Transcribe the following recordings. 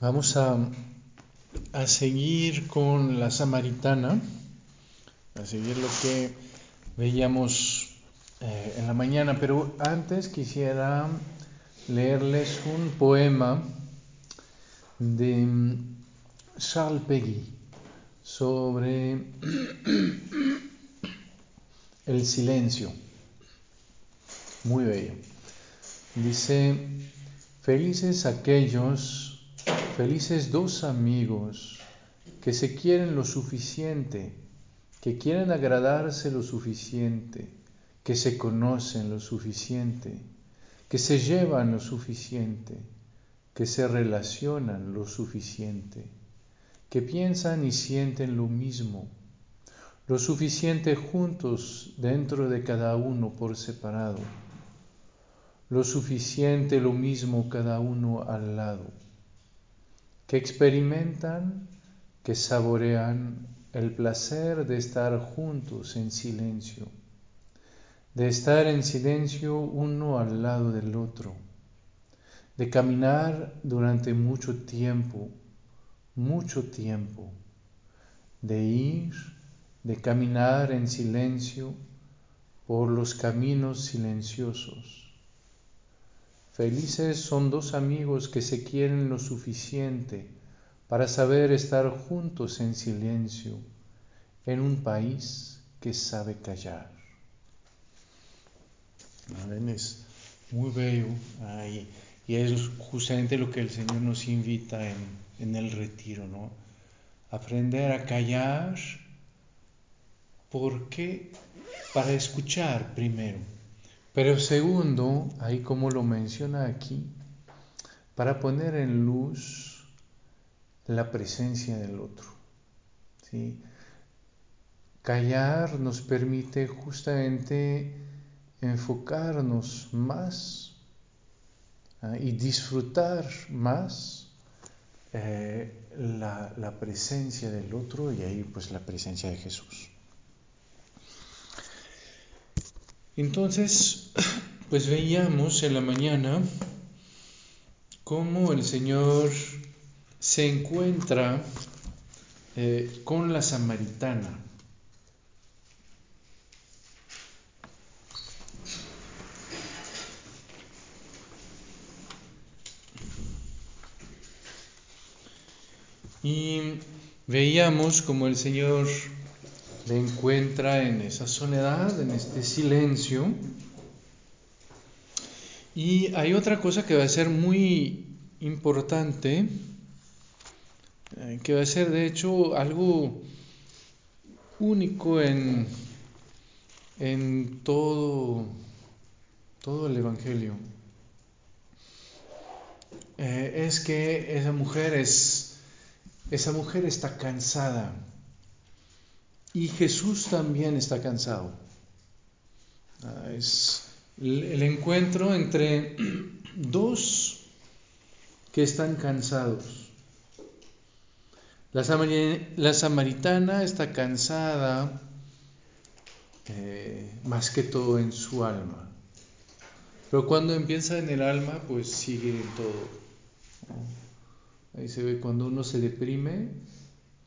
Vamos a, a, seguir con la samaritana, a seguir lo que veíamos eh, en la mañana, pero antes quisiera leerles un poema de Charles Peggy sobre el silencio. Muy bello. Dice, felices aquellos Felices dos amigos que se quieren lo suficiente, que quieren agradarse lo suficiente, que se conocen lo suficiente, que se llevan lo suficiente, que se relacionan lo suficiente, que piensan y sienten lo mismo, lo suficiente juntos dentro de cada uno por separado, lo suficiente lo mismo cada uno al lado que experimentan, que saborean el placer de estar juntos en silencio, de estar en silencio uno al lado del otro, de caminar durante mucho tiempo, mucho tiempo, de ir, de caminar en silencio por los caminos silenciosos Felices son dos amigos que se quieren lo suficiente para saber estar juntos en silencio en un país que sabe callar. Es muy bello y es justamente lo que el Señor nos invita en, en el retiro, ¿no? Aprender a callar porque para escuchar primero pero segundo, ahí como lo menciona aquí, para poner en luz la presencia del otro. Callar nos permite justamente enfocarnos más ¿ah? y disfrutar más eh, la, la presencia del otro y ahí pues la presencia de Jesús. Entonces, pues veíamos en la mañana cómo el Señor se encuentra eh, con la samaritana. Y veíamos como el Señor le encuentra en esa soledad, en este silencio. Y hay otra cosa que va a ser muy importante, eh, que va a ser de hecho algo único en, en todo, todo el Evangelio. Eh, es que esa mujer es, esa mujer está cansada y Jesús también está cansado. Ah, es el encuentro entre dos que están cansados. La, samaritana está cansada eh, más que todo en su alma. Pero cuando empieza en el alma, pues sigue en todo. Ahí se ve cuando uno se deprime,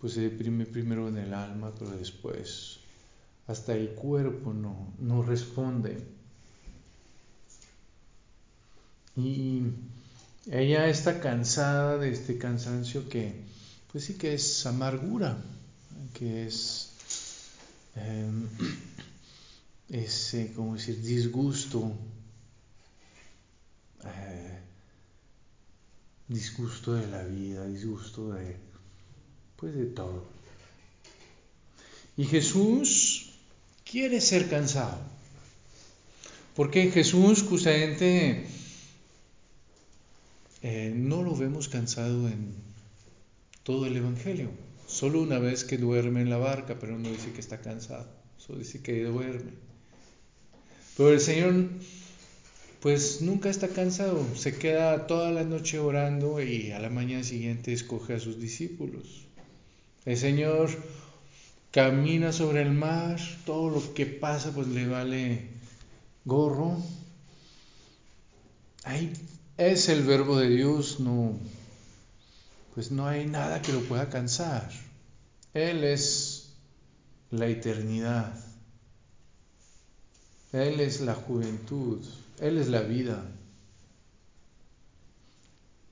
pues se deprime primero en el alma, pero después hasta el cuerpo no, no responde. Y ella está cansada de este cansancio que, pues sí que es amargura, que es em, ese, como decir, disgusto, eh, disgusto de la vida, disgusto de pues de todo. Y Jesús quiere ser cansado. Porque Jesús justamente eh, no lo vemos cansado en todo el Evangelio. Solo una vez que duerme en la barca, pero no dice que está cansado. Solo dice que duerme. Pero el Señor pues nunca está cansado. Se queda toda la noche orando y a la mañana siguiente escoge a sus discípulos. El Señor camina sobre el mar, todo lo que pasa pues le vale gorro. Ahí es el verbo de Dios, no, pues no hay nada que lo pueda cansar. Él es la eternidad. Él es la juventud. Él es la vida.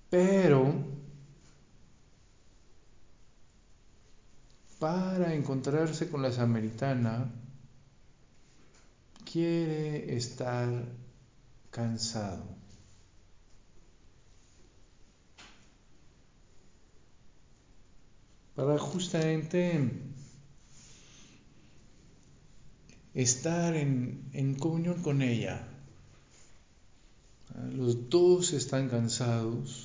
Pero para encontrarse con la samaritana, quiere estar cansado. Para justamente estar en, en comunión con ella. Los dos están cansados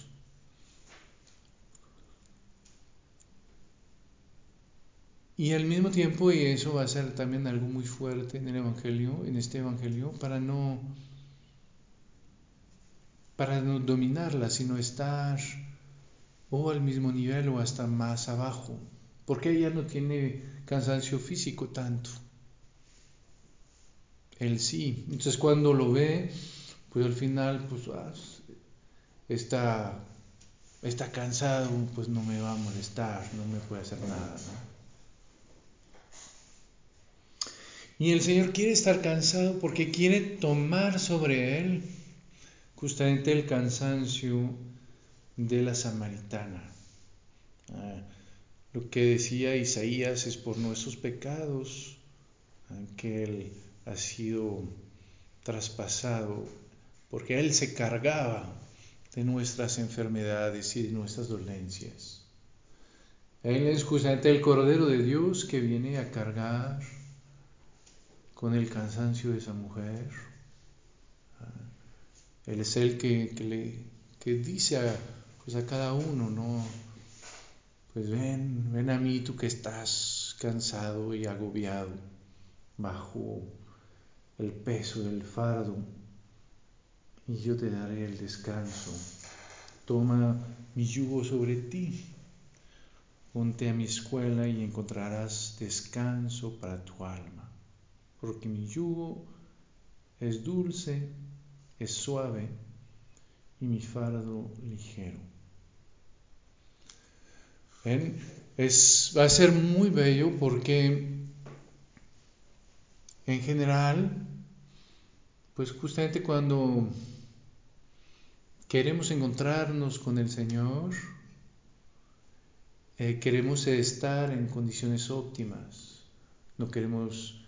Y al mismo tiempo, y eso va a ser también algo muy fuerte en el Evangelio, en este Evangelio, para no, para no dominarla, sino estar o al mismo nivel o hasta más abajo, porque ella no tiene cansancio físico tanto. Él sí. Entonces cuando lo ve, pues al final, pues ah, está, está cansado, pues no me va a molestar, no me puede hacer nada. ¿no? Y el Señor quiere estar cansado porque quiere tomar sobre él justamente el cansancio de la samaritana. Ah, lo que decía Isaías es por nuestros pecados que Él ha sido traspasado, porque Él se cargaba de nuestras enfermedades y de nuestras dolencias. Él es justamente el Cordero de Dios que viene a cargar con el cansancio de esa mujer. Ah, él es el que, le, que dice a, pues a cada uno, ¿no? Pues ven, ven a mí tú que estás cansado y agobiado bajo el peso del fardo y yo te daré el descanso. Toma mi yugo sobre ti, ponte a mi escuela y encontrarás descanso para tu alma porque mi yugo es dulce, es suave y mi fardo ligero. Es, va a ser muy bello porque en general, pues justamente cuando queremos encontrarnos con el Señor, eh, queremos estar en condiciones óptimas, no queremos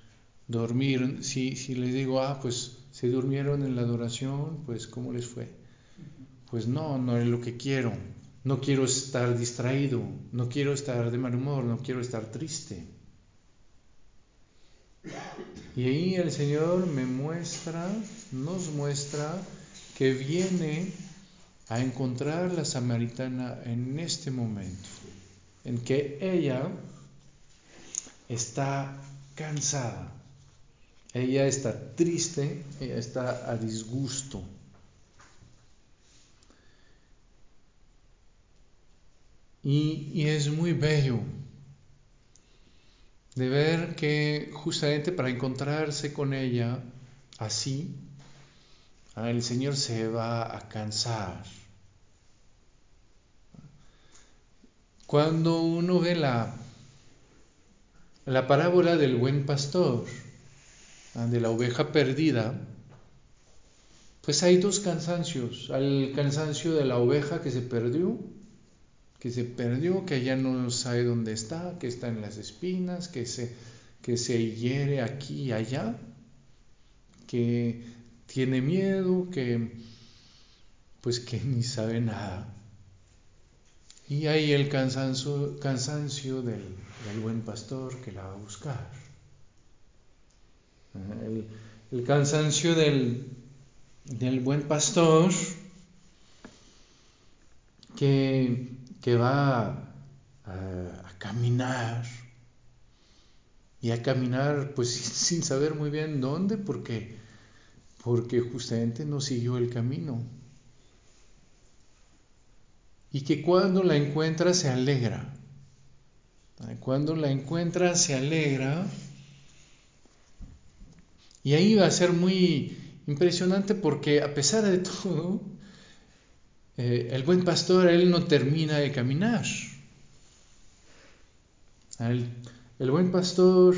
dormir, si, si les digo, ah, pues se durmieron en la adoración, pues ¿cómo les fue? Pues no, no es lo que quiero. No quiero estar distraído, no quiero estar de mal humor, no quiero estar triste. Y ahí el Señor me muestra, nos muestra que viene a encontrar la samaritana en este momento, en que ella está cansada, ella está triste, ella está a disgusto. Y, es muy bello de ver que justamente para encontrarse con ella así, ah, el Señor se va a cansar. Cuando uno ve la, la parábola del buen pastor, de la oveja perdida, pues hay dos cansancios. Al cansancio de la oveja que se perdió, que se perdió, que ya no sabe dónde está, que está en las espinas, que se, que se hiere aquí y allá, que tiene miedo, que pues que ni sabe nada. Y hay el cansancio, cansancio del, del buen pastor que la va a buscar el, cansancio del, buen pastor que, va a, caminar y a caminar pues sin saber muy bien dónde porque porque justamente no siguió el camino. Y que cuando la encuentra se alegra. Cuando la encuentra se alegra y ahí va a ser muy impresionante porque a pesar de todo, eh, el buen pastor, él no termina de caminar. el buen pastor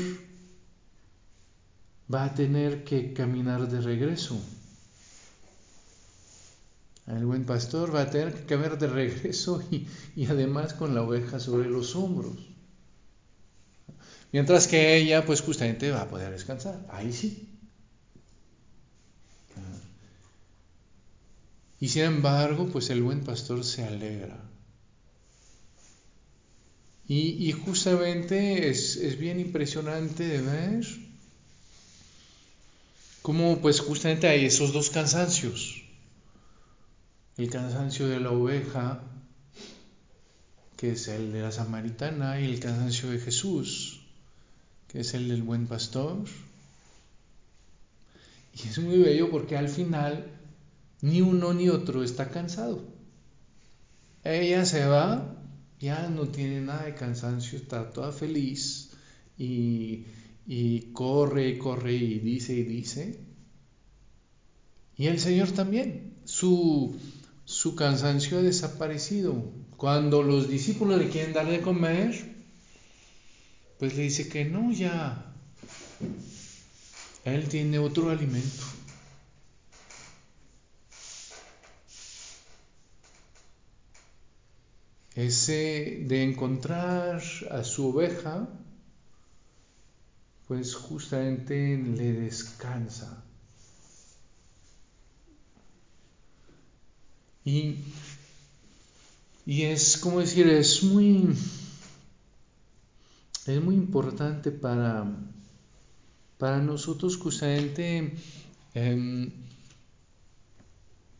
va a tener que caminar de regreso. El buen pastor va a tener que caminar de regreso y, y además con la oveja sobre los hombros. Mientras que ella, pues justamente va a poder descansar. Ahí sí. Y sin embargo, pues el buen pastor se alegra. Y, justamente es, es, bien impresionante de ver cómo pues justamente hay esos dos cansancios. El cansancio de la oveja, que es el de la samaritana, y el cansancio de Jesús, que es el del buen pastor. Y es muy bello porque al final ni uno ni otro está cansado. Ella se va, ya no tiene nada de cansancio, está toda feliz y, corre y corre y dice y dice. Y el Señor también, su, su cansancio ha desaparecido. Cuando los discípulos le quieren dar de comer, pues le dice que no, ya. Él tiene otro alimento. Ese de encontrar a su oveja, pues justamente le descansa. Y, y es como decir, es muy es muy importante para, para nosotros justamente em,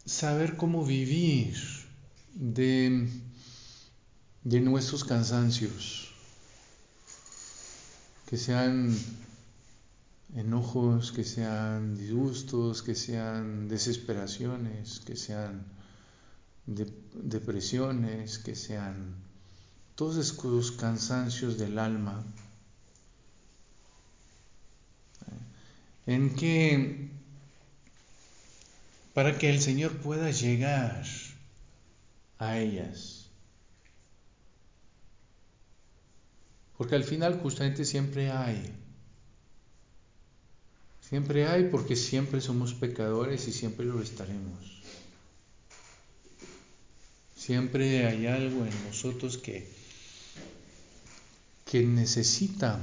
saber cómo vivir de, de nuestros cansancios, que sean enojos, que sean disgustos, que sean desesperaciones, que sean depresiones, que sean todos esos cansancios del alma, en que para que el Señor pueda llegar a ellas. Porque al final justamente siempre hay. Siempre hay porque siempre somos pecadores y siempre lo estaremos. Siempre hay algo en nosotros que que necesita,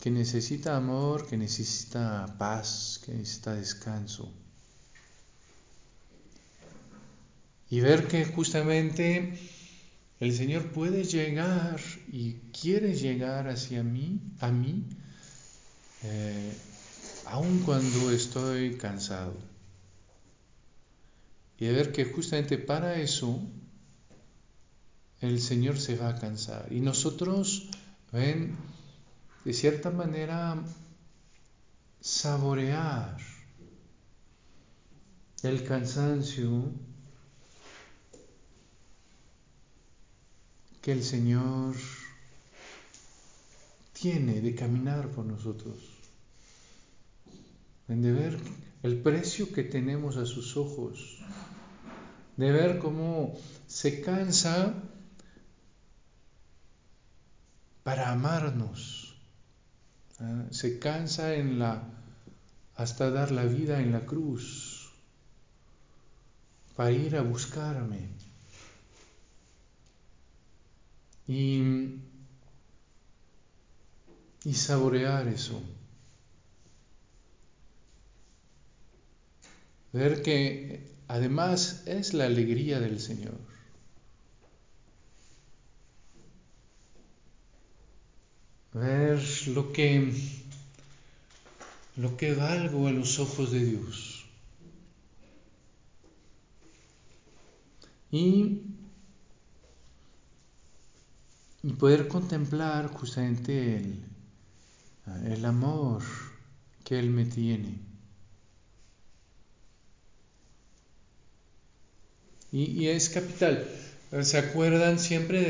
que necesita amor, que necesita paz, que necesita descanso. Y ver que justamente el Señor puede llegar y quiere llegar hacia mí, a mí, eh, aun cuando estoy cansado. Y ver que justamente para eso el Señor se va a cansar. Y nosotros, ven, de cierta manera, saborear el cansancio que el Señor tiene de caminar por nosotros, de ver el precio que tenemos a sus ojos, de ver cómo se cansa para amarnos. ¿ah? Se cansa en la hasta dar la vida en la cruz para ir a buscarme. Y, y saborear eso. Ver que además es la alegría del Señor. ver lo que, lo que valgo a los ojos de Dios. Y, y poder contemplar justamente el, el amor que Él me tiene. Y, y es capital. ¿Se acuerdan siempre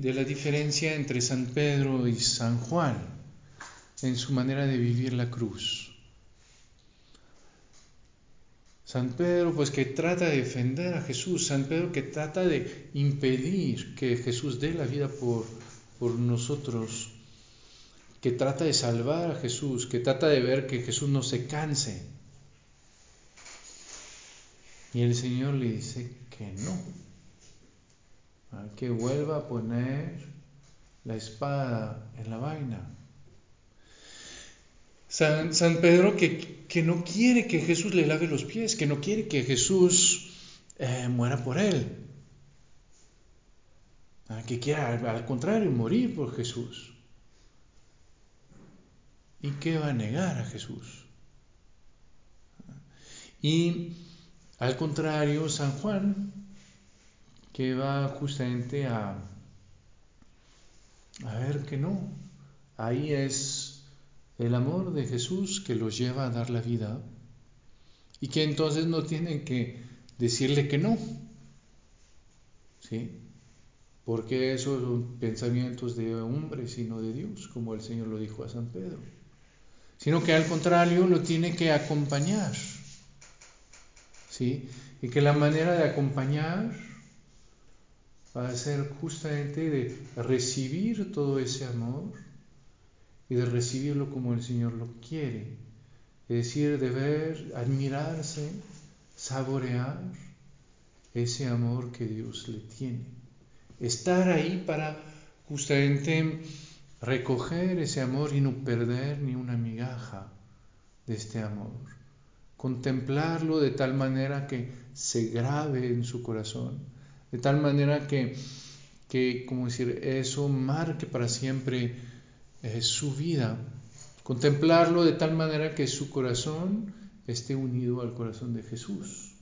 de la, diferencia entre San Pedro y San Juan en su manera de vivir la cruz? San Pedro pues que trata de defender a Jesús, San Pedro que trata de impedir que Jesús dé la vida por, por nosotros, que trata de salvar a Jesús, que trata de ver que Jesús no se canse. Y el Señor le dice que no, que vuelva a poner la espada en la vaina. San, Pedro que, no quiere que Jesús le lave los pies, que no quiere que Jesús eh, muera por él, ah, que quiera al contrario morir por Jesús. ¿Y qué va a negar a Jesús? Y al contrario, San Juan, que va justamente a, a ver que no, ahí es el amor de Jesús que los lleva a dar la vida y que entonces no tienen que decirle que no. ¿Sí? Porque esos son pensamientos de hombre, sino de Dios, como el Señor lo dijo a San Pedro. Sino que al contrario lo tiene que acompañar. ¿Sí? Y que la manera de acompañar va a ser justamente de recibir todo ese amor y de recibirlo como el Señor lo quiere. Es decir, de ver, admirarse, saborear ese amor que Dios le tiene. Estar ahí para justamente recoger ese amor y no perder ni una migaja de este amor. Contemplarlo de tal manera que se grabe en su corazón, de tal manera que, que como decir, eso marque para siempre su vida, contemplarlo de tal manera que su corazón esté unido al corazón de Jesús.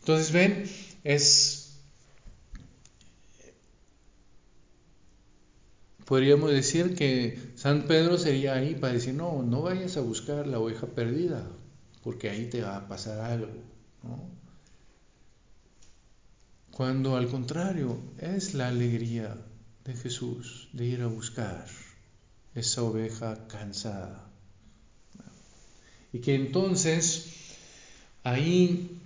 Entonces, ven, es, podríamos decir que San Pedro sería ahí para decir, no, no vayas a buscar la oveja perdida, porque ahí te va a pasar algo. Cuando al contrario es la alegría de Jesús de ir a buscar esa oveja cansada. Y que entonces ahí,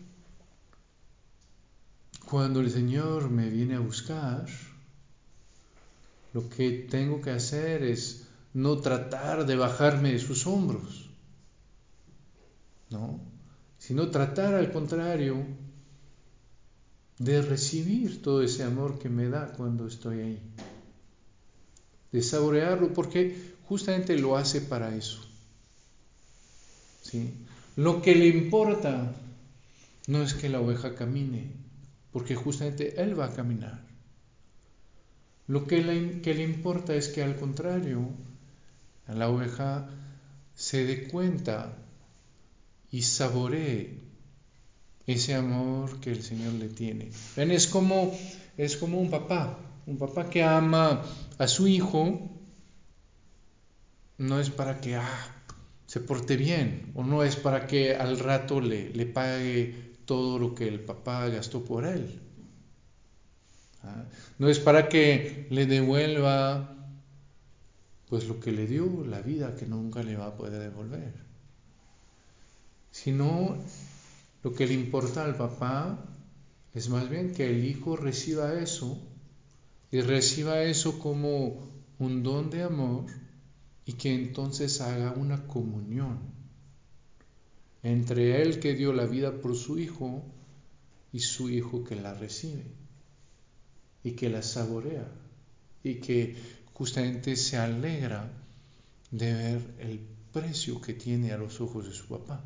cuando el Señor me viene a buscar, lo que tengo que hacer es no tratar de bajarme de sus hombros, ¿no? Sino tratar al contrario de recibir todo ese amor que me da cuando estoy ahí de saborearlo, porque justamente lo hace para eso. ¿sí? Lo que le importa no es que la oveja camine, porque justamente él va a caminar. Lo que le, que le importa es que al contrario, a la oveja se dé cuenta y saboree ese amor que el Señor le tiene. ¿Ven? Es como, es como un papá un papá que ama a su hijo no es para que ah, se porte bien o no es para que al rato le, le pague todo lo que el papá gastó por él. ¿ah? No es para que le devuelva pues lo que le dio la vida que nunca le va a poder devolver. Sino lo que le importa al papá es más bien que el hijo reciba eso y reciba eso como un don de amor y que entonces haga una comunión entre Él que dio la vida por su Hijo y su Hijo que la recibe y que la saborea y que justamente se alegra de ver el precio que tiene a los ojos de su papá.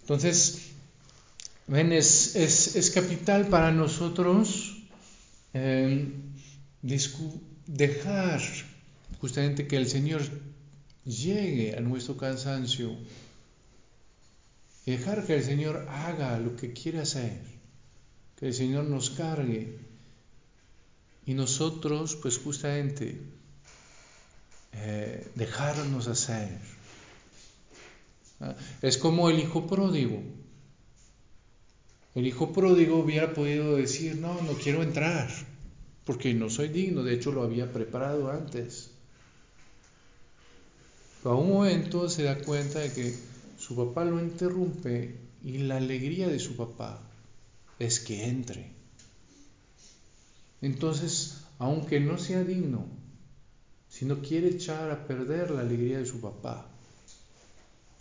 Entonces, Ven, es, es, capital para nosotros eh, dejar justamente que el Señor llegue a nuestro cansancio dejar que el Señor haga lo que quiere hacer, que el Señor nos cargue y nosotros pues justamente eh, dejarnos hacer. ¿Ah? Es como el hijo pródigo. El hijo pródigo hubiera podido decir, no, no quiero entrar, porque no soy digno, de hecho lo había preparado antes. a un momento se da cuenta de que su papá lo interrumpe y la alegría de su papá es que entre. Entonces, aunque no sea digno, si no quiere echar a perder la alegría de su papá,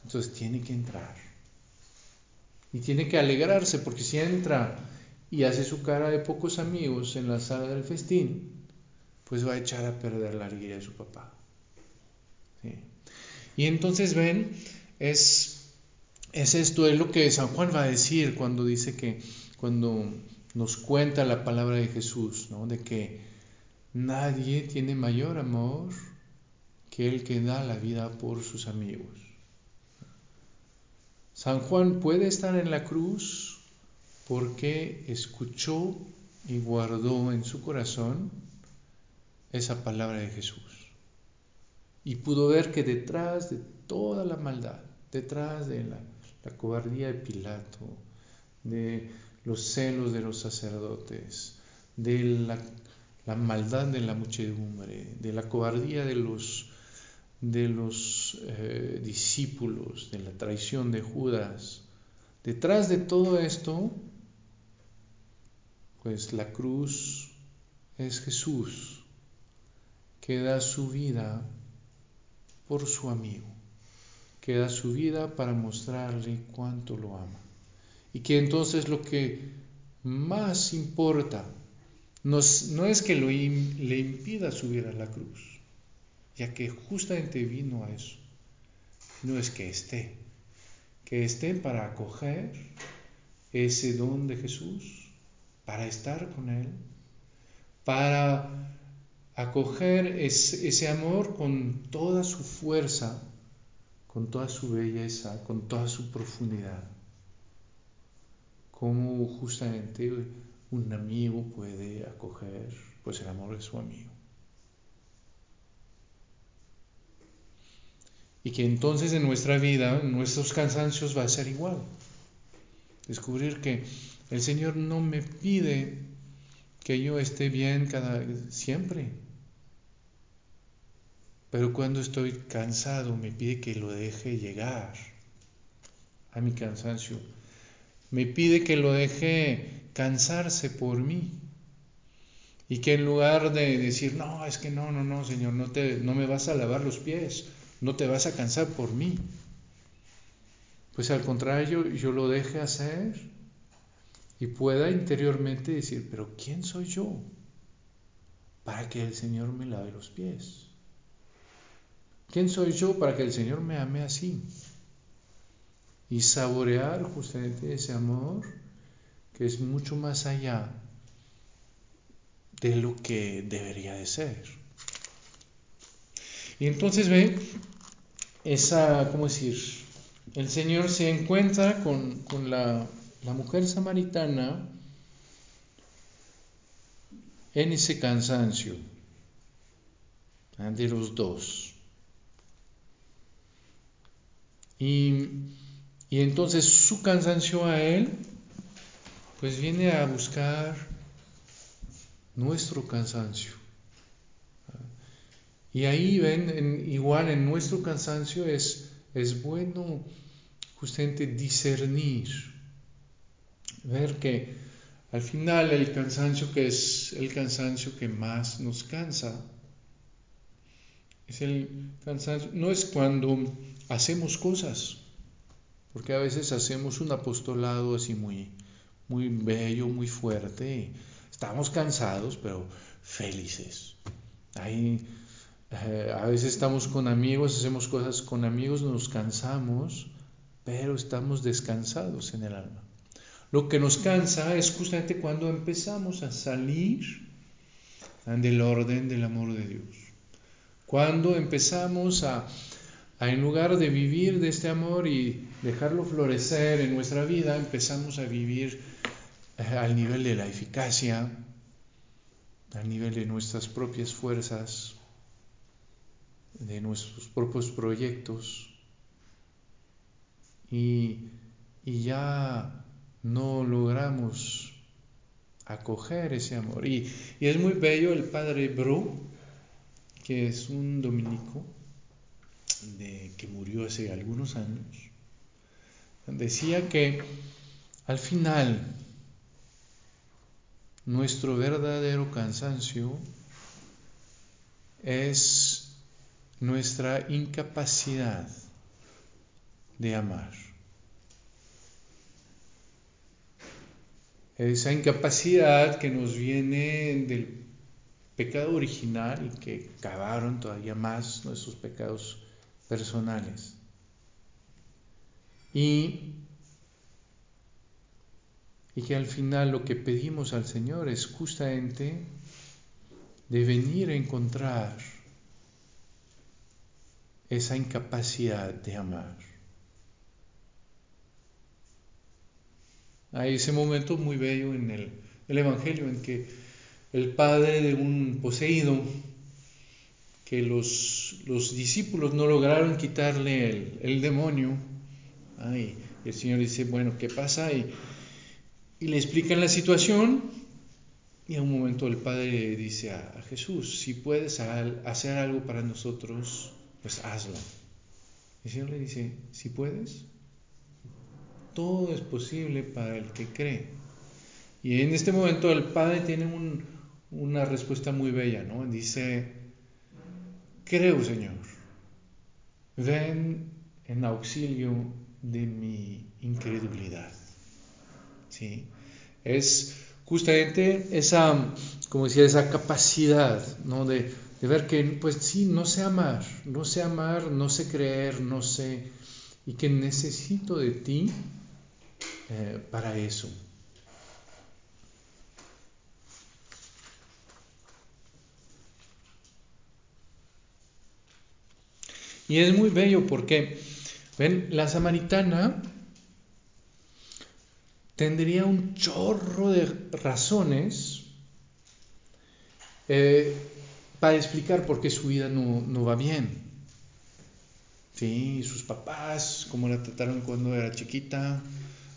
entonces tiene que entrar. Y tiene que alegrarse, porque si entra y hace su cara de pocos amigos en la sala del festín, pues va a echar a perder la alegría de su papá. Y entonces ven, es, es esto, es lo que San Juan va a decir cuando dice que, cuando nos cuenta la palabra de Jesús, ¿no? de que nadie tiene mayor amor que el que da la vida por sus amigos. San Juan puede estar en la cruz porque escuchó y guardó en su corazón esa palabra de Jesús. Y pudo ver que detrás de toda la maldad, detrás de la, cobardía de Pilato, de los celos de los sacerdotes, de la, maldad de la muchedumbre, de la cobardía de los, de los eh, discípulos, de la traición de Judas. Detrás de todo esto, pues la cruz es Jesús que da su vida por su amigo, que da su vida para mostrarle cuánto lo ama. Y que entonces lo que más importa no es, que lo le impida subir a la cruz, ya que justamente vino a eso, sino es que esté, que esté para acoger ese don de Jesús, para estar con Él, para acoger ese amor con toda su fuerza, con toda su belleza, con toda su profundidad. Como justamente un amigo puede acoger pues el amor de su amigo. Y que entonces en nuestra vida, nuestros cansancios va a ser igual. Descubrir que el Señor no me pide que yo esté bien cada siempre, pero cuando estoy cansado me pide que lo deje llegar a mi cansancio. Me pide que lo deje cansarse por mí. Y que en lugar de decir, no, es que no, no, no, Señor, no, te, no me vas a lavar los pies, no te vas a cansar por mí. Pues al contrario, yo lo deje hacer y pueda interiormente decir, pero ¿quién soy yo para que el Señor me lave los pies? ¿Quién soy yo para que el Señor me ame así? Y saborear justamente ese amor que es mucho más allá de lo que debería de ser. Y entonces ve esa, ¿cómo decir? El Señor se encuentra con, la, la mujer samaritana en ese cansancio de los dos. Y, entonces su cansancio a él, pues viene a buscar nuestro cansancio. Y ahí ven, igual en nuestro cansancio es, es bueno justamente discernir, ver que al final el cansancio que es el cansancio que más nos cansa, es el cansancio, no es cuando hacemos cosas, porque a veces hacemos un apostolado así muy, muy bello, muy fuerte, estamos cansados, pero felices. Ahí, eh, a veces estamos con amigos, hacemos cosas con amigos, nos cansamos, pero estamos descansados en el alma. Lo que nos cansa es justamente cuando empezamos a salir del orden del amor de Dios. Cuando empezamos a en lugar de vivir de este amor y dejarlo florecer en nuestra vida, empezamos a vivir eh, al nivel de la eficacia, al nivel de nuestras propias fuerzas, de nuestros propios proyectos, y, ya no logramos acoger ese amor. Y, y, es muy bello el padre Bru, que es un dominico, de, que murió hace algunos años, decía que al final nuestro verdadero cansancio es nuestra incapacidad de amar. Esa incapacidad que nos viene del pecado original y que cavaron todavía más nuestros pecados personales. Y, y que al final lo que pedimos al Señor es justamente de venir a encontrar esa incapacidad de amar. Hay ese momento muy bello en el, el Evangelio en que el padre de un poseído, que los, los discípulos no lograron quitarle el, el demonio, ay, el Señor dice, bueno, ¿qué pasa? Y, y le explican la situación y a un momento el Padre dice a, Jesús, si puedes hacer algo para nosotros, pues hazlo. El Señor le dice, si puedes, todo es posible para el que cree. Y en este momento el Padre tiene una respuesta muy bella, ¿no? Dice, creo Señor, ven en auxilio de mi incredulidad. ¿Sí? Es justamente esa, como decía, esa capacidad, ¿no? De, ver que, pues sí, no sé amar, no sé amar, no sé creer, no sé, y que necesito de ti eh, para eso. Y es muy bello porque, ven, la samaritana tendría un chorro de razones eh, para explicar por qué su vida no, va bien. Sí, sus papás, cómo la trataron cuando era chiquita,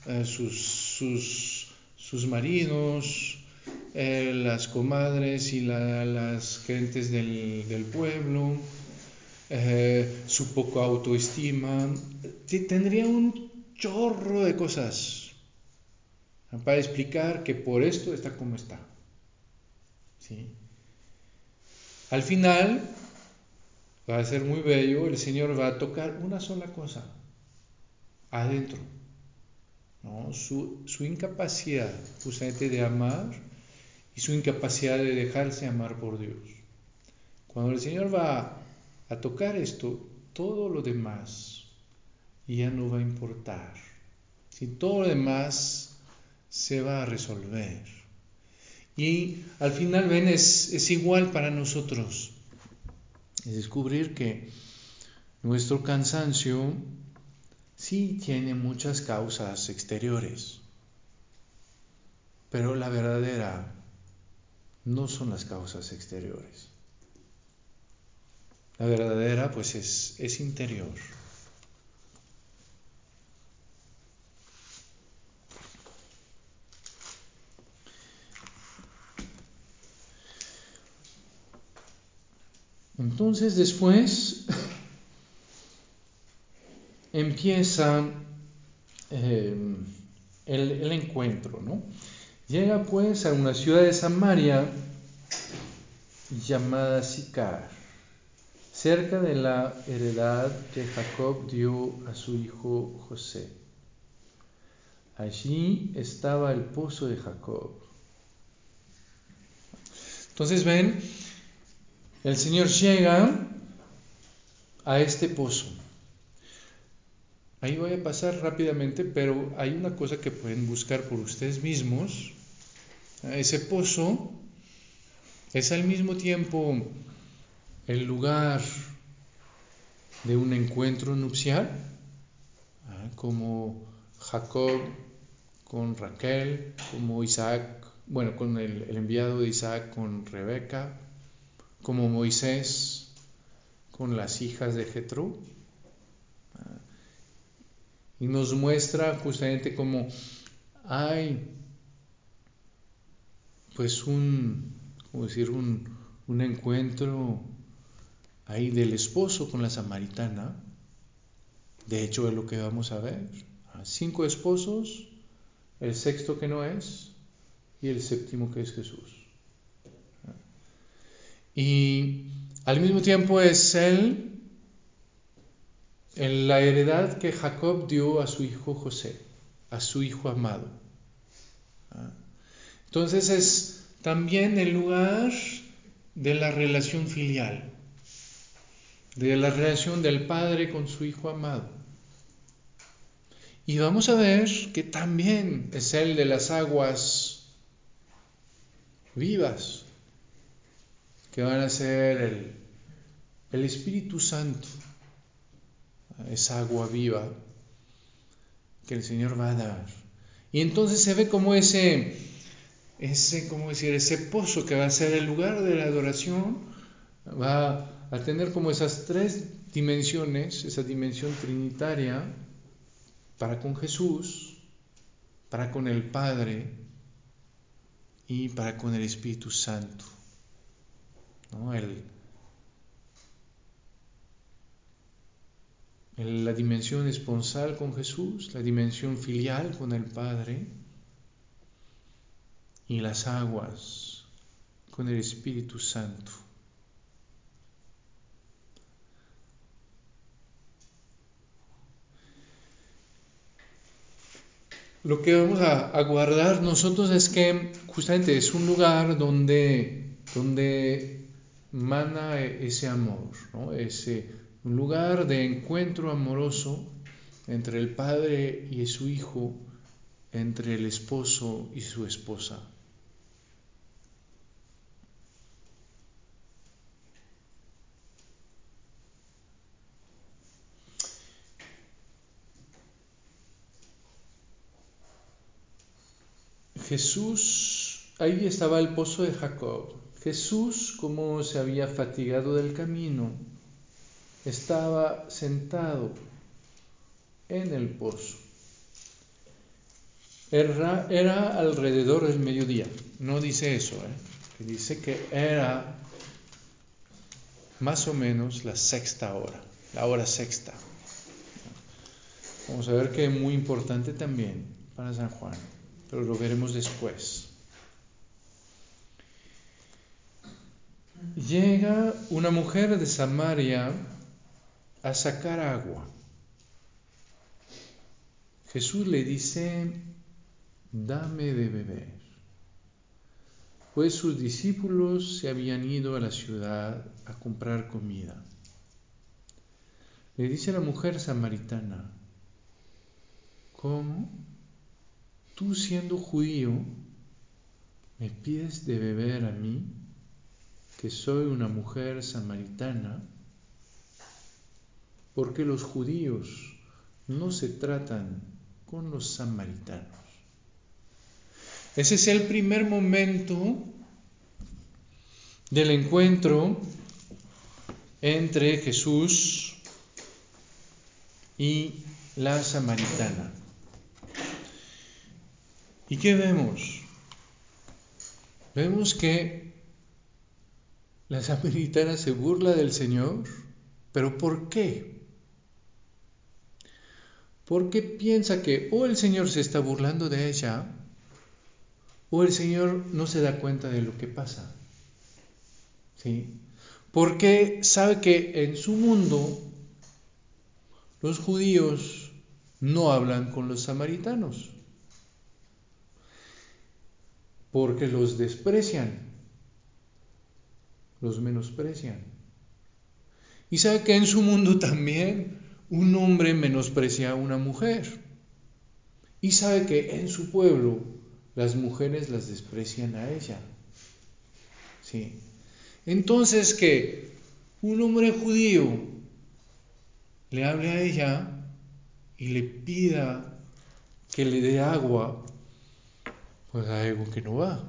eh, sus, sus, sus, maridos, eh, las comadres y las gentes del, del pueblo, su poco autoestima. Tendría un chorro de cosas para explicar que por esto está como está. ¿Sí? Al final, va a ser muy bello, el Señor va a tocar una sola cosa, adentro. ¿no? Su, su incapacidad justamente de amar y su incapacidad de dejarse amar por Dios. Cuando el Señor va a tocar esto, todo lo demás ya no va a importar. Si todo lo demás se va a resolver. Y al final, ven, es, es igual para nosotros. Es descubrir que nuestro cansancio sí tiene muchas causas exteriores, pero la verdadera no son las causas exteriores. La verdadera pues es, es interior. Entonces después empieza em, el, encuentro, ¿no? Llega pues a una ciudad de Samaria llamada Sicar, cerca de la heredad que Jacob dio a su hijo José. Allí estaba el pozo de Jacob. Entonces ven, el Señor llega a este pozo. Ahí voy a pasar rápidamente, pero hay una cosa que pueden buscar por ustedes mismos. Ese pozo es al mismo tiempo el lugar de un encuentro nupcial, ¿ah? como Jacob con Raquel, como Isaac, bueno, con el, el enviado de Isaac con Rebeca, como Moisés con las hijas de Jetro. Y nos muestra justamente como hay pues un, decir, un, encuentro ahí del esposo con la samaritana. De hecho, es lo que vamos a ver. Cinco esposos, el sexto que no es y el séptimo que es Jesús. Y al mismo tiempo es él en la heredad que Jacob dio a su hijo José, a su hijo amado. Entonces es también el lugar de la relación filial, de la relación del padre con su hijo amado. Y vamos a ver que también es el de las aguas vivas, que van a ser el, el Espíritu Santo, esa agua viva que el Señor va a dar. Y entonces se ve como ese, ese, ¿cómo decir? Ese pozo que va a ser el lugar de la adoración, va a tener como esas tres dimensiones, esa dimensión trinitaria, para con Jesús, para con el Padre y para con el Espíritu Santo. ¿No? El, la dimensión esponsal con Jesús, la dimensión filial con el Padre y las aguas con el Espíritu Santo. Lo que vamos a, guardar nosotros es que justamente es un lugar donde, donde mana ese amor, ¿no? ese lugar de encuentro amoroso entre el padre y su hijo, entre el esposo y su esposa. Jesús, ahí estaba el pozo de Jacob. Jesús, como se había fatigado del camino, estaba sentado en el pozo. Era, alrededor del mediodía. No dice eso, ¿eh? dice que era más o menos la sexta hora, la hora sexta. Vamos a ver que es muy importante también para San Juan pero lo veremos después. Llega una mujer de Samaria a sacar agua. Jesús le dice, dame de beber. Pues sus discípulos se habían ido a la ciudad a comprar comida. Le dice la mujer samaritana, ¿cómo? tú siendo judío, me pides de beber a mí, que soy una mujer samaritana, porque los judíos no se tratan con los samaritanos. Ese es el primer momento del encuentro entre Jesús y la samaritana. ¿Y qué vemos? Vemos que la samaritana se burla del Señor, pero ¿por qué? Porque piensa que o el Señor se está burlando de ella, o el Señor no se da cuenta de lo que pasa. ¿Sí? Porque sabe que en su mundo los judíos no hablan con los samaritanos porque los desprecian, los menosprecian. Y sabe que en su mundo también un hombre menosprecia a una mujer. Y sabe que en su pueblo las mujeres las desprecian a ella. ¿Sí? Entonces que un hombre judío le hable a ella y le pida que le dé agua pues hay algo que no va.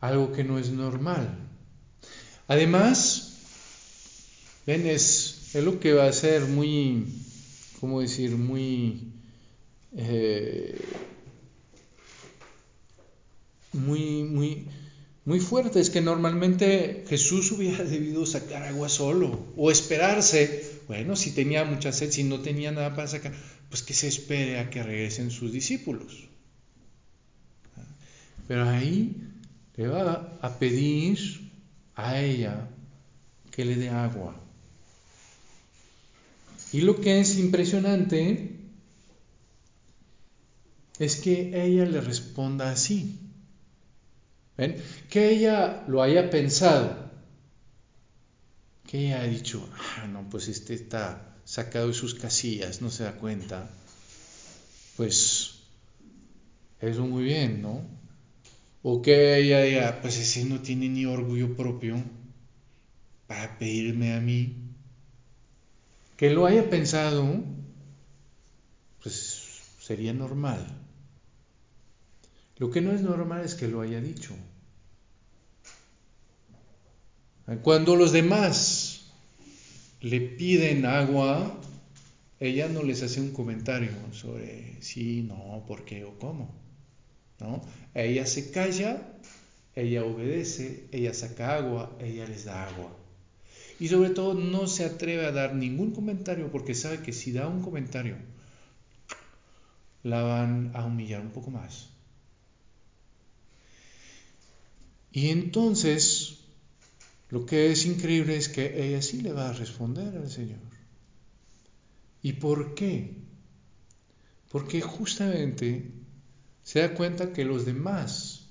Algo que no es normal. Además, ven, es, lo que va a ser muy, ¿cómo decir? Muy, eh, muy, muy, muy fuertes que normalmente Jesús hubiera debido sacar agua solo o esperarse. Bueno, si tenía mucha sed, si no tenía nada para sacar, pues que se espere a que regresen sus discípulos. Pero ahí le va a pedir a ella que le dé agua. Y lo que es impresionante es que ella le responda así. Que ella lo haya pensado. Que ella haya dicho, ah, no, pues este está sacado de sus casillas, no se da cuenta. Pues eso muy bien, ¿no? O que ella diga, pues ese no tiene ni orgullo propio para pedirme a mí. Que lo haya pensado, pues sería normal. Lo que no es normal es que lo haya dicho. Cuando los demás le piden agua, ella no les hace un comentario sobre sí, no, por qué o cómo. Ella se calla, ella obedece, ella saca agua, ella les da agua. Y sobre todo no se atreve a dar ningún comentario porque sabe que si da un comentario, la van a humillar un poco más. Y entonces, lo que es increíble es que ella sí le va a responder al Señor. ¿Y por qué? Porque justamente se da cuenta que los demás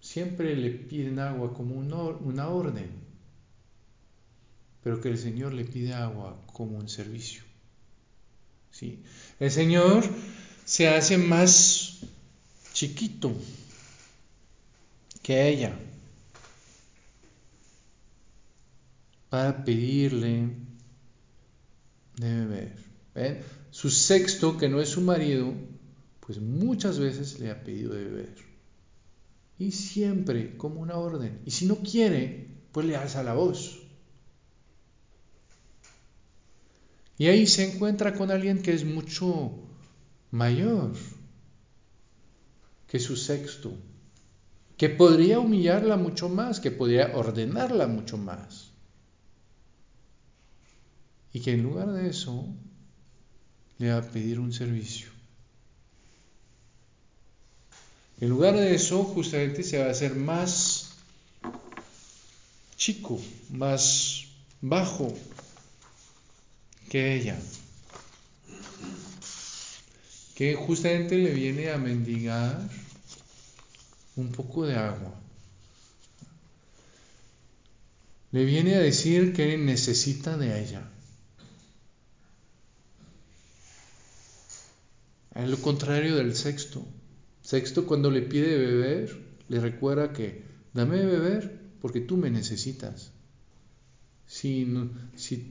siempre le piden agua como una orden, pero que el Señor le pide agua como un servicio. ¿Sí? El Señor se hace más chiquito que ella. para pedirle de beber. ¿Ven? Su sexto, que no es su marido, pues muchas veces le ha pedido de beber. Y siempre como una orden. Y si no quiere, pues le alza la voz. Y ahí se encuentra con alguien que es mucho mayor que su sexto, que podría humillarla mucho más, que podría ordenarla mucho más. Y que en lugar de eso le va a pedir un servicio. En lugar de eso, justamente se va a hacer más chico, más bajo que ella. Que justamente le viene a mendigar un poco de agua. Le viene a decir que necesita de ella. Es lo contrario del sexto. Sexto, cuando le pide beber, le recuerda que dame de beber porque tú me necesitas. Si,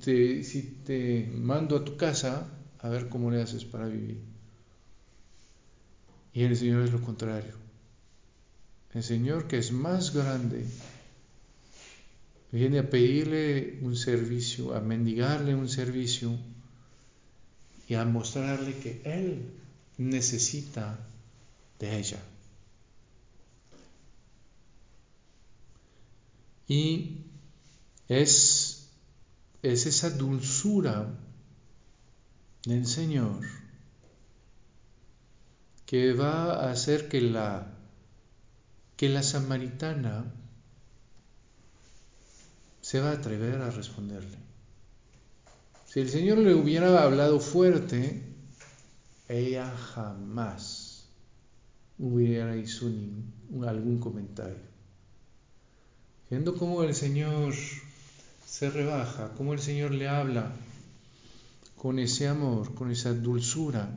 te, si te mando a tu casa, a ver cómo le haces para vivir. Y el Señor es lo contrario. El Señor que es más grande, viene a pedirle un servicio, a mendigarle un servicio y a mostrarle que Él necesita de ella. Y es, es esa dulzura del Señor que va a hacer que la, que la samaritana se va a atrever a responderle. Si el Señor le hubiera hablado fuerte, ella jamás hubiera hecho algún comentario. Viendo cómo el Señor se rebaja, cómo el Señor le habla con ese amor, con esa dulzura,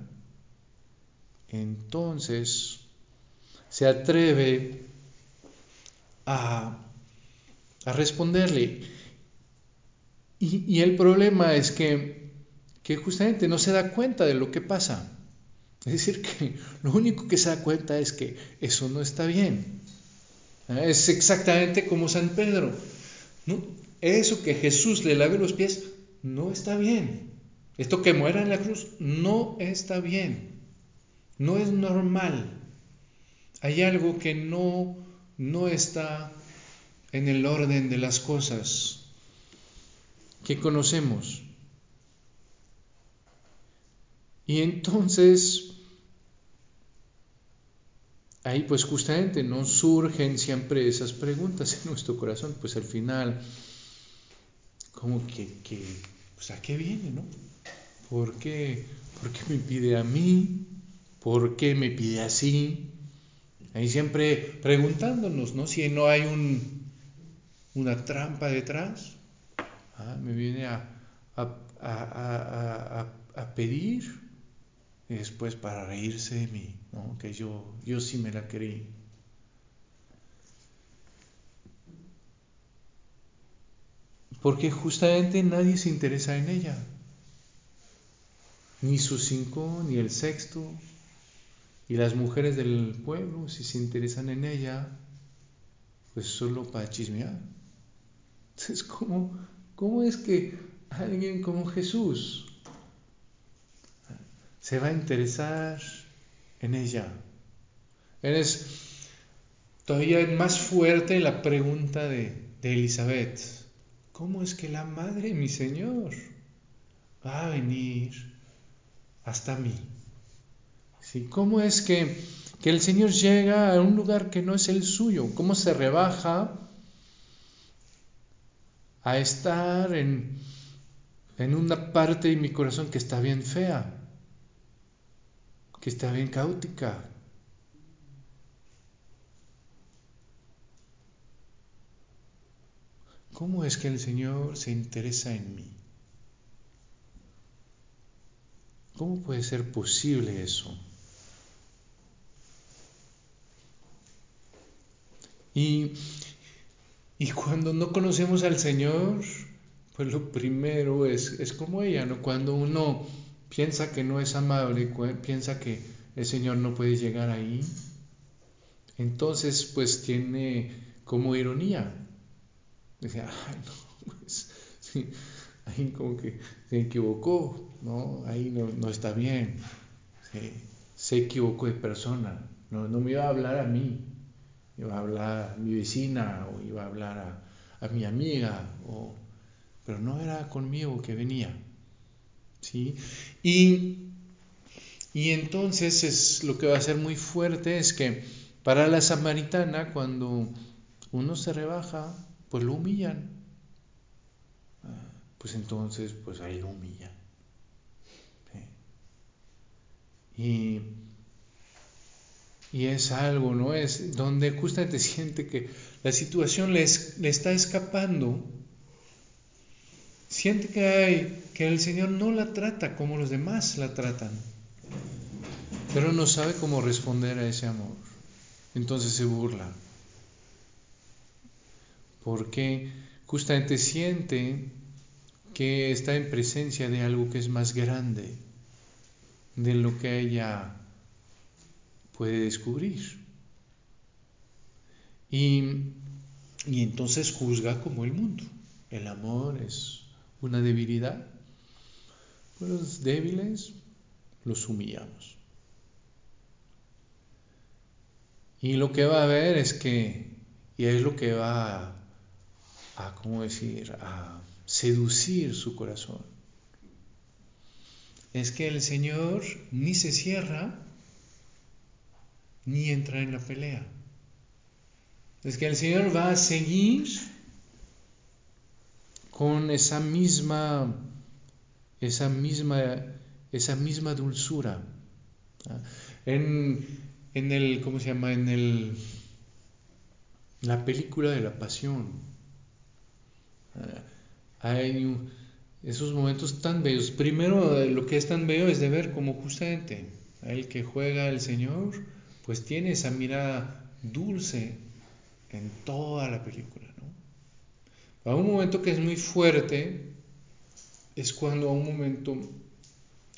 entonces se atreve a, responderle. Y, el problema es que, que justamente no se da cuenta de lo que pasa. Es decir, que lo único que se da cuenta es que eso no está bien. ¿Ah? Es exactamente como San Pedro. ¿no? Eso que Jesús le lave los pies no está bien. Esto que muera en la cruz no está bien. No es normal. Hay algo que no, no está en el orden de las cosas que conocemos. Y entonces, ahí pues justamente nos surgen siempre esas preguntas en nuestro corazón, pues al final, como que, que pues a qué viene, ¿no? ¿Por qué, ¿Por qué me pide a mí? ¿Por qué me pide así? Ahí siempre preguntándonos, ¿no? Si no hay un, una trampa detrás. Ah, me viene a, a, a, pedir y después para reírse de mí, ¿no? Que yo, yo sí me la creí. Porque justamente nadie se interesa en ella. Ni su cinco, ni el sexto, y las mujeres del pueblo, si se interesan en ella, pues solo para chismear. Entonces, ¿cómo, cómo es que alguien como Jesús se va a interesar en ella? Es todavía más fuerte la pregunta de, de Elizabeth. ¿Cómo es que la madre, mi Señor, va a venir hasta mí? ¿Cómo es que, el Señor llega a un lugar que no es el suyo? ¿Cómo se rebaja a estar en, en una parte de mi corazón que está bien fea, que está bien caótica? ¿Cómo es que el Señor se interesa en mí? ¿Cómo puede ser posible eso? Y, cuando no conocemos al Señor, pues lo primero es, es como ella, ¿no? Cuando uno piensa que no es amable, piensa que el Señor no puede llegar ahí, entonces pues tiene como ironía. Dice, ay, no, pues sí, ahí como que se equivocó, ¿no? Ahí no, no está bien. se equivocó de persona, no, no me iba a hablar a mí, iba a hablar a mi vecina o iba a hablar a, mi amiga, o, pero no era conmigo que venía. ¿sí? Y, y entonces es, lo que va a ser muy fuerte es que para la samaritana cuando uno se rebaja, pues lo humillan. Ah, pues entonces, pues ahí lo humillan. Y y es algo, ¿no? Es donde justamente siente que la situación le, le está escapando. Siente que, hay, que el Señor no la trata como los demás la tratan, pero no sabe cómo responder a ese amor. Entonces se burla. Porque justamente siente que está en presencia de algo que es más grande de lo que ella puede descubrir. Y, entonces juzga como el mundo. El amor es una debilidad. Los débiles los humillamos. Y lo que va a ver es que, y es lo que va a, a ¿cómo decir?, a seducir su corazón. Es que el Señor ni se cierra ni entrar en la pelea. Es que el Señor va a seguir con esa misma, esa misma, esa misma dulzura. En, en el, ¿cómo se llama? En el, la película de la pasión. Hay esos momentos tan bellos. Primero, lo que es tan bello es de ver como justamente el que juega el Señor pues tiene esa mirada dulce en toda la película. ¿no? A un momento que es muy fuerte es cuando a un momento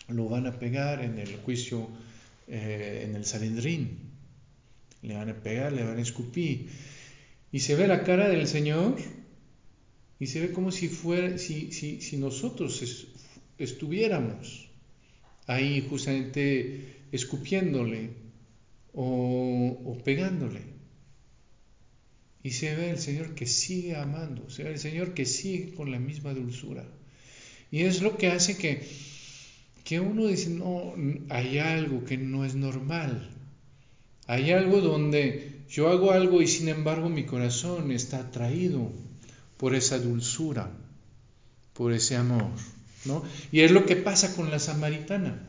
lo van a pegar en el juicio, eh, en el salendrín. Le van a pegar, le van a escupir. Y se ve la cara del Señor y se ve como si, fuera, si, nosotros estuviéramos ahí justamente escupiéndole o, pegándole. Y se ve el Señor que sigue amando, se ve el Señor que sigue con la misma dulzura. Y es lo que hace que, que uno dice, no, hay algo que no es normal. Hay algo donde yo hago algo y sin embargo mi corazón está atraído por esa dulzura, por ese amor. ¿no? Y es lo que pasa con la samaritana.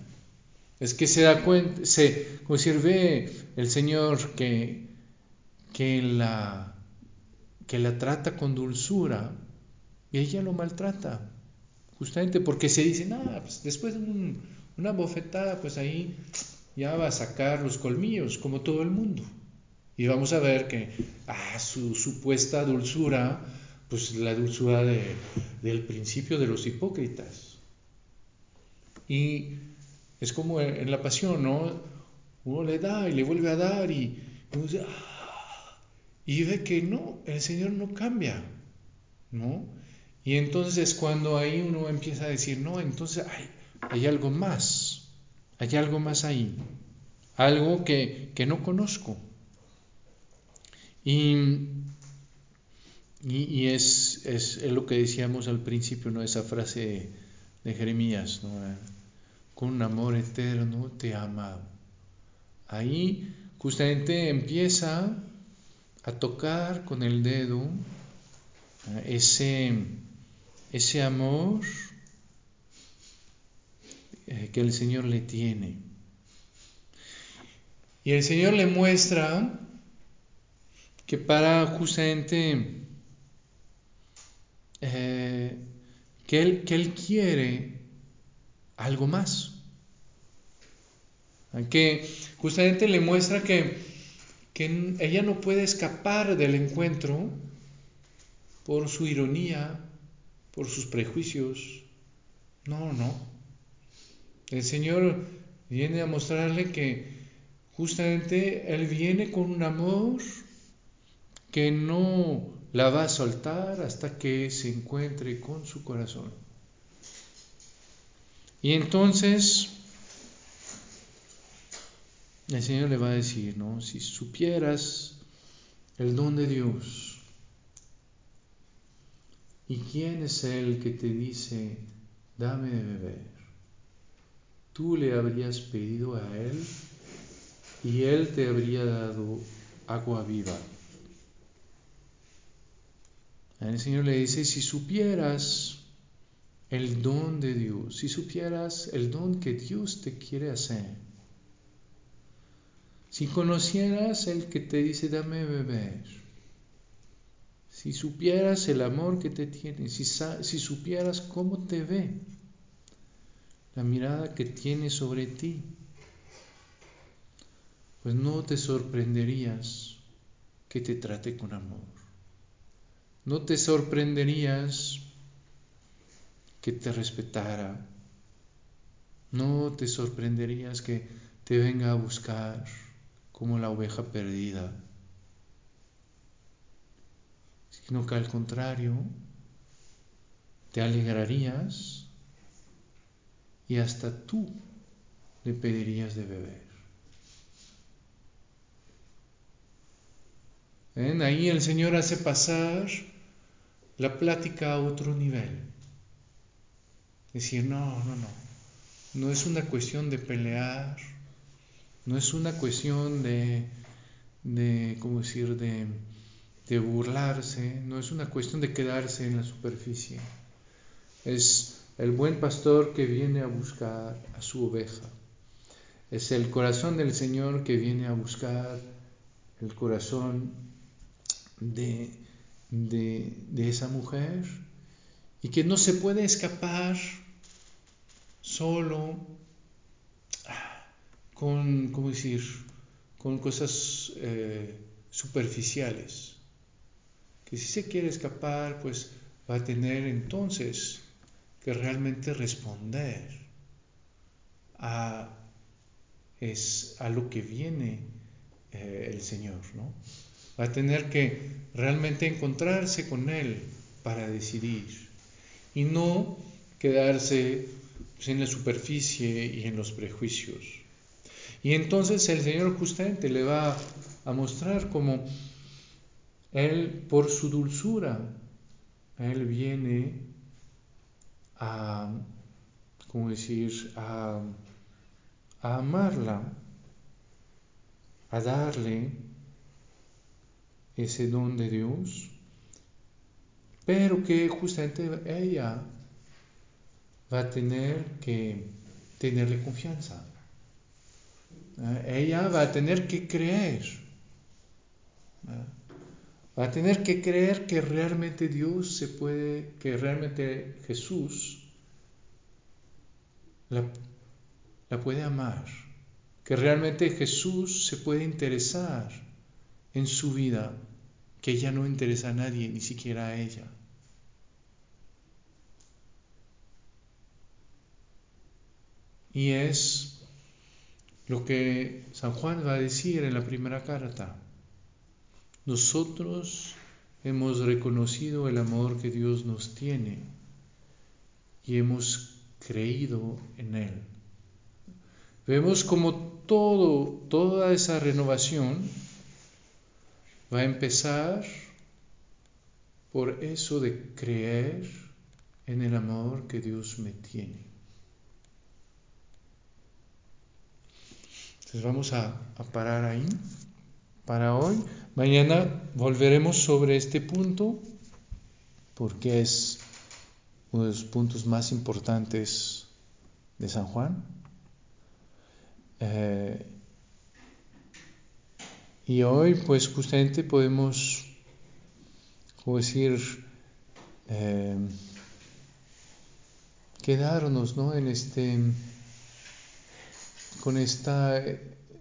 Es que se da cuenta, se, como el Señor que, que, la, que la trata con dulzura y ella lo maltrata. Justamente porque se dice, nada, pues después de una bofetada, pues ahí ya va a sacar los colmillos, como todo el mundo. Y vamos a ver que ah, su supuesta dulzura, pues la dulzura del principio de los hipócritas. Y es como en la pasión, ¿no? Uno le da y le vuelve a dar y, ah", y ve que no, el Señor no cambia, ¿no? Y entonces cuando ahí uno empieza a decir, no, entonces hay, hay algo más, hay algo más ahí, algo que, que no conozco. Y, y, es, es, lo que decíamos al principio, ¿no? esa frase de Jeremías, ¿no? con amor eterno te he amado. Ahí justamente empieza a tocar con el dedo ese ese amor eh, que el Señor le tiene. Y el Señor le muestra que para justamente eh, que, él, que Él quiere algo más. Que justamente le muestra que, que ella no puede escapar del encuentro por su ironía, por sus prejuicios. No, no. El Señor viene a mostrarle que justamente Él viene con un amor que no la va a soltar hasta que se encuentre con su corazón. Y entonces el Señor le va a decir, ¿no? Si supieras el don de Dios, ¿Y quién es el que te dice, dame de beber? Tú le habrías pedido a él y él te habría dado agua viva. El Señor le dice, si supieras el don de Dios, si supieras el don que Dios te quiere hacer, si conocieras el que te dice, dame beber, si supieras el amor que te tiene, si, si supieras cómo te ve, la mirada que tiene sobre ti, pues no te sorprenderías que te trate con amor. No te sorprenderías que te respetara. No te sorprenderías que te venga a buscar como la oveja perdida sino que al contrario, te alegrarías y hasta tú le pedirías de beber. Ahí el Señor hace pasar la plática a otro nivel. Decir, no, no, no, no es una cuestión de pelear, no es una cuestión de, de ¿cómo decir?, de de burlarse, no es una cuestión de quedarse en la superficie. Es el buen pastor que viene a buscar a su oveja. Es el corazón del Señor que viene a buscar el corazón de, esa mujer y que no se puede escapar solo con, ¿cómo decir?, con cosas eh, superficiales que si se quiere escapar, pues va a tener entonces que realmente responder a, es, a lo que viene eh, el Señor, ¿no? Va a tener que realmente encontrarse con Él para decidir y no quedarse pues, en la superficie y en los prejuicios. Y entonces el Señor justamente le va a mostrar como Él, por su dulzura, Él viene a, ¿cómo decir?, a, a amarla, a darle ese don de Dios, pero que justamente ella va a tener que tenerle confianza. Ella va a tener que creer. Va a tener que creer que realmente Dios se puede, que realmente Jesús la, la puede amar, que realmente Jesús se puede interesar en su vida, que ella no interesa a nadie, ni siquiera a ella. Y es lo que San Juan va a decir en la primera carta. Nosotros hemos reconocido el amor que Dios nos tiene y hemos creído en Él. Vemos como todo, toda esa renovación va a empezar por eso de creer en el amor que Dios me tiene. Entonces vamos a, a parar ahí para hoy. Mañana volveremos sobre este punto porque es uno de los puntos más importantes de San Juan. Eh, y hoy pues justamente podemos, como decir, eh, quedarnos ¿no? en este, con esta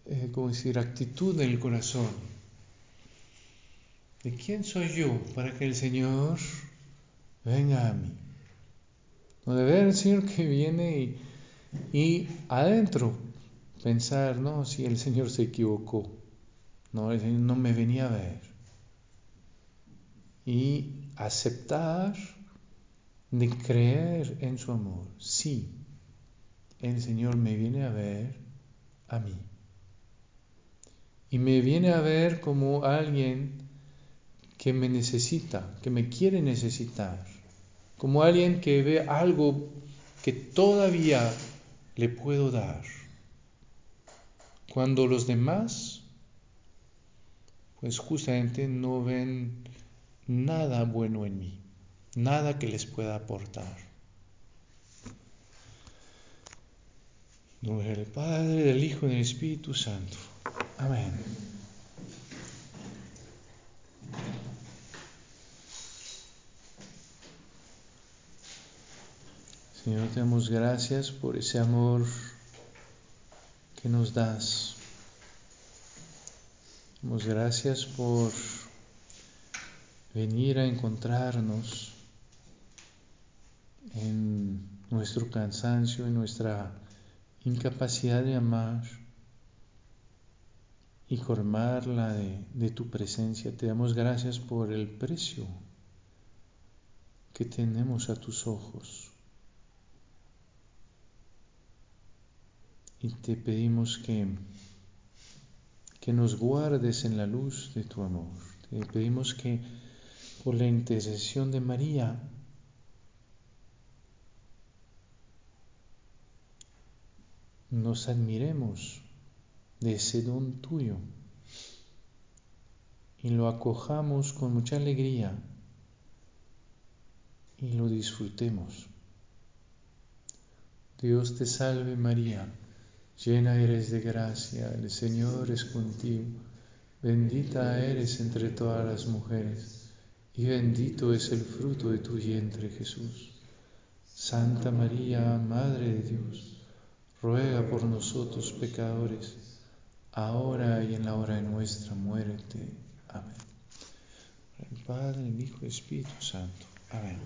eh, como decir, actitud en el corazón. ¿De quién soy yo para que el Señor venga a mí? No debe Señor que viene y, y, adentro pensar, no, si el Señor se equivocó, no, el Señor no me venía a ver. Y aceptar de creer en su amor. Sí, el Señor me viene a ver a mí y me viene a ver como alguien que me necesita, que me quiere necesitar, como alguien que ve algo que todavía le puedo dar. Cuando los demás, pues justamente no ven nada bueno en mí, nada que les pueda aportar. Nombre del Padre, del Hijo y del Espíritu Santo. Amén. Señor, te damos gracias por ese amor que nos das. Damos gracias por venir a encontrarnos en nuestro cansancio, en nuestra incapacidad de amar y formarla de, de tu presencia. Te damos gracias por el precio que tenemos a tus ojos. Y te pedimos que, que nos guardes en la luz de tu amor. Te pedimos que por la intercesión de María nos admiremos de ese don tuyo y lo acojamos con mucha alegría y lo disfrutemos. Dios te salve María, llena eres de gracia, el Señor es contigo, bendita eres entre todas las mujeres y bendito es el fruto de tu vientre Jesús. Santa María, Madre de Dios, ruega por nosotros pecadores, ahora y en la hora de nuestra muerte. Amén. El Padre, el Hijo y el Espíritu Santo. Amén.